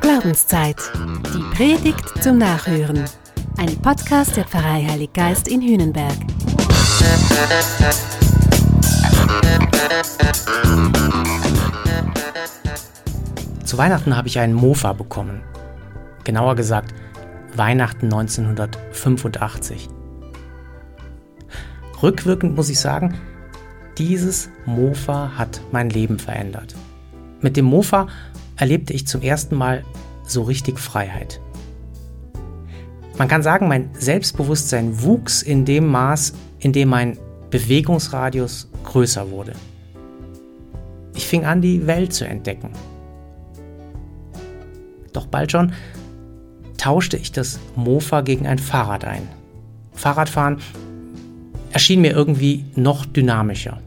Glaubenszeit. Die Predigt zum Nachhören. Ein Podcast der Pfarrei Heilig Geist in Hühnenberg. Zu Weihnachten habe ich einen Mofa bekommen. Genauer gesagt, Weihnachten 1985. Rückwirkend muss ich sagen, dieses Mofa hat mein Leben verändert. Mit dem Mofa erlebte ich zum ersten Mal so richtig Freiheit. Man kann sagen, mein Selbstbewusstsein wuchs in dem Maß, in dem mein Bewegungsradius größer wurde. Ich fing an, die Welt zu entdecken. Doch bald schon tauschte ich das Mofa gegen ein Fahrrad ein. Fahrradfahren erschien mir irgendwie noch dynamischer.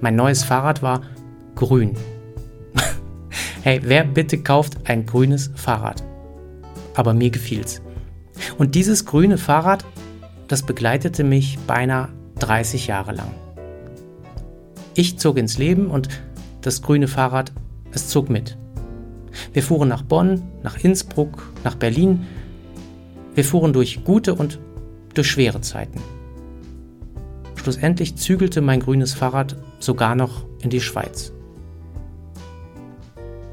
Mein neues Fahrrad war grün. Hey, wer bitte kauft ein grünes Fahrrad? Aber mir gefiel's. Und dieses grüne Fahrrad, das begleitete mich beinahe 30 Jahre lang. Ich zog ins Leben und das grüne Fahrrad, es zog mit. Wir fuhren nach Bonn, nach Innsbruck, nach Berlin. Wir fuhren durch gute und durch schwere Zeiten. Schlussendlich zügelte mein grünes Fahrrad sogar noch in die Schweiz.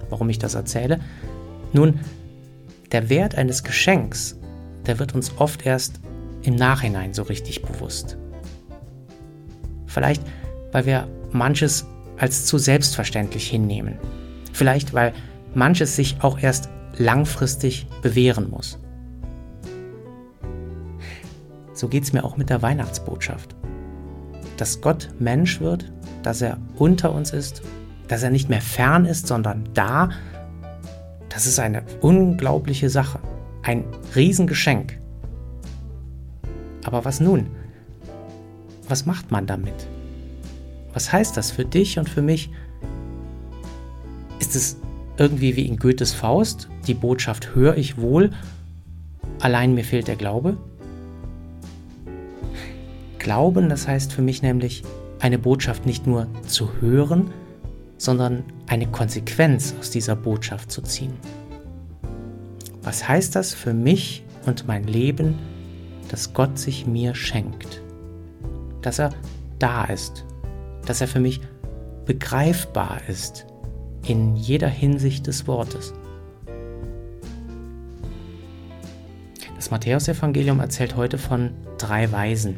Warum ich das erzähle? Nun, der Wert eines Geschenks, der wird uns oft erst im Nachhinein so richtig bewusst. Vielleicht, weil wir manches als zu selbstverständlich hinnehmen. Vielleicht, weil manches sich auch erst langfristig bewähren muss. So geht es mir auch mit der Weihnachtsbotschaft dass Gott Mensch wird, dass er unter uns ist, dass er nicht mehr fern ist, sondern da, das ist eine unglaubliche Sache, ein Riesengeschenk. Aber was nun? Was macht man damit? Was heißt das für dich und für mich? Ist es irgendwie wie in Goethes Faust, die Botschaft höre ich wohl, allein mir fehlt der Glaube? Glauben, das heißt für mich nämlich, eine Botschaft nicht nur zu hören, sondern eine Konsequenz aus dieser Botschaft zu ziehen. Was heißt das für mich und mein Leben, dass Gott sich mir schenkt? Dass er da ist, dass er für mich begreifbar ist in jeder Hinsicht des Wortes. Das Matthäusevangelium erzählt heute von drei Weisen.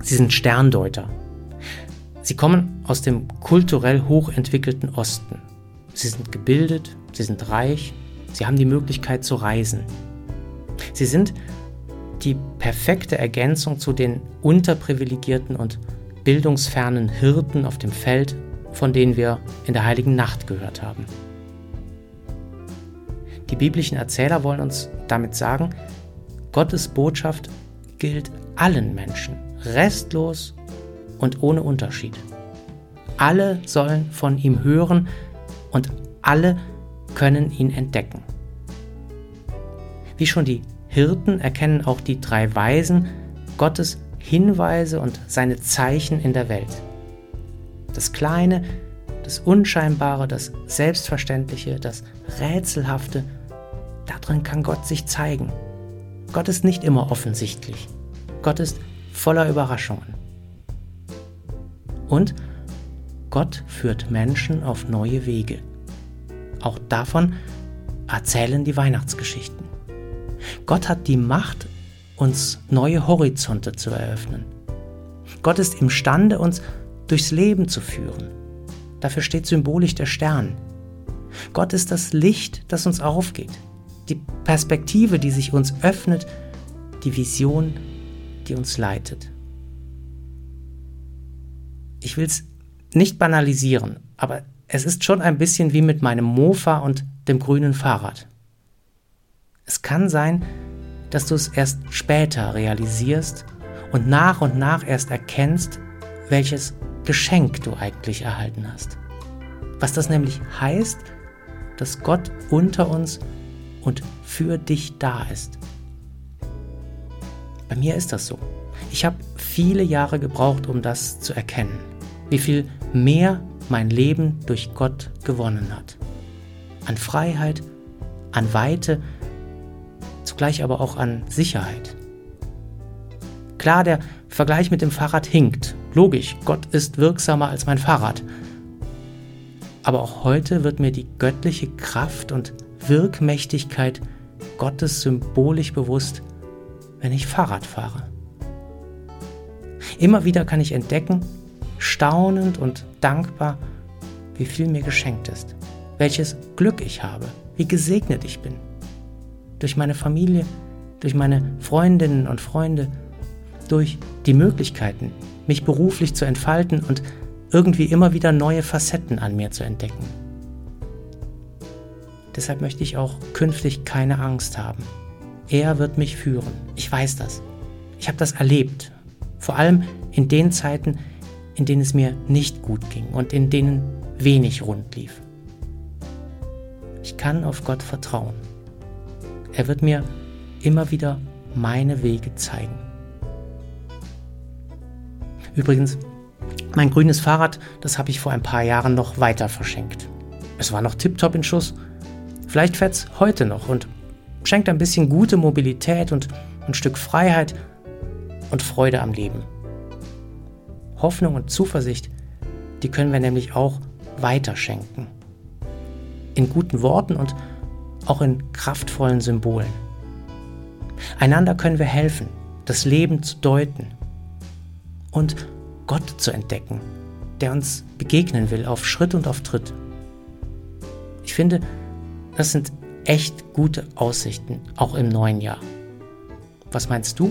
Sie sind Sterndeuter. Sie kommen aus dem kulturell hochentwickelten Osten. Sie sind gebildet, sie sind reich, sie haben die Möglichkeit zu reisen. Sie sind die perfekte Ergänzung zu den unterprivilegierten und bildungsfernen Hirten auf dem Feld, von denen wir in der heiligen Nacht gehört haben. Die biblischen Erzähler wollen uns damit sagen, Gottes Botschaft gilt allen Menschen restlos und ohne Unterschied. Alle sollen von ihm hören und alle können ihn entdecken. Wie schon die Hirten erkennen auch die drei Weisen Gottes Hinweise und seine Zeichen in der Welt. Das Kleine, das Unscheinbare, das Selbstverständliche, das Rätselhafte, darin kann Gott sich zeigen. Gott ist nicht immer offensichtlich. Gott ist voller Überraschungen. Und Gott führt Menschen auf neue Wege. Auch davon erzählen die Weihnachtsgeschichten. Gott hat die Macht, uns neue Horizonte zu eröffnen. Gott ist imstande, uns durchs Leben zu führen. Dafür steht symbolisch der Stern. Gott ist das Licht, das uns aufgeht, die Perspektive, die sich uns öffnet, die Vision, die uns leitet. Ich will es nicht banalisieren, aber es ist schon ein bisschen wie mit meinem Mofa und dem grünen Fahrrad. Es kann sein, dass du es erst später realisierst und nach und nach erst erkennst, welches Geschenk du eigentlich erhalten hast. Was das nämlich heißt, dass Gott unter uns und für dich da ist. Bei mir ist das so. Ich habe viele Jahre gebraucht, um das zu erkennen. Wie viel mehr mein Leben durch Gott gewonnen hat. An Freiheit, an Weite, zugleich aber auch an Sicherheit. Klar, der Vergleich mit dem Fahrrad hinkt. Logisch, Gott ist wirksamer als mein Fahrrad. Aber auch heute wird mir die göttliche Kraft und Wirkmächtigkeit Gottes symbolisch bewusst, wenn ich Fahrrad fahre. Immer wieder kann ich entdecken, staunend und dankbar, wie viel mir geschenkt ist, welches Glück ich habe, wie gesegnet ich bin. Durch meine Familie, durch meine Freundinnen und Freunde, durch die Möglichkeiten, mich beruflich zu entfalten und irgendwie immer wieder neue Facetten an mir zu entdecken. Deshalb möchte ich auch künftig keine Angst haben. Er wird mich führen. Ich weiß das. Ich habe das erlebt. Vor allem in den Zeiten, in denen es mir nicht gut ging und in denen wenig rund lief. Ich kann auf Gott vertrauen. Er wird mir immer wieder meine Wege zeigen. Übrigens, mein grünes Fahrrad, das habe ich vor ein paar Jahren noch weiter verschenkt. Es war noch tiptop in Schuss. Vielleicht fährt es heute noch und schenkt ein bisschen gute Mobilität und ein Stück Freiheit und Freude am Leben. Hoffnung und Zuversicht, die können wir nämlich auch weiterschenken. In guten Worten und auch in kraftvollen Symbolen. Einander können wir helfen, das Leben zu deuten und Gott zu entdecken, der uns begegnen will auf Schritt und auf Tritt. Ich finde, das sind echt gute Aussichten, auch im neuen Jahr. Was meinst du?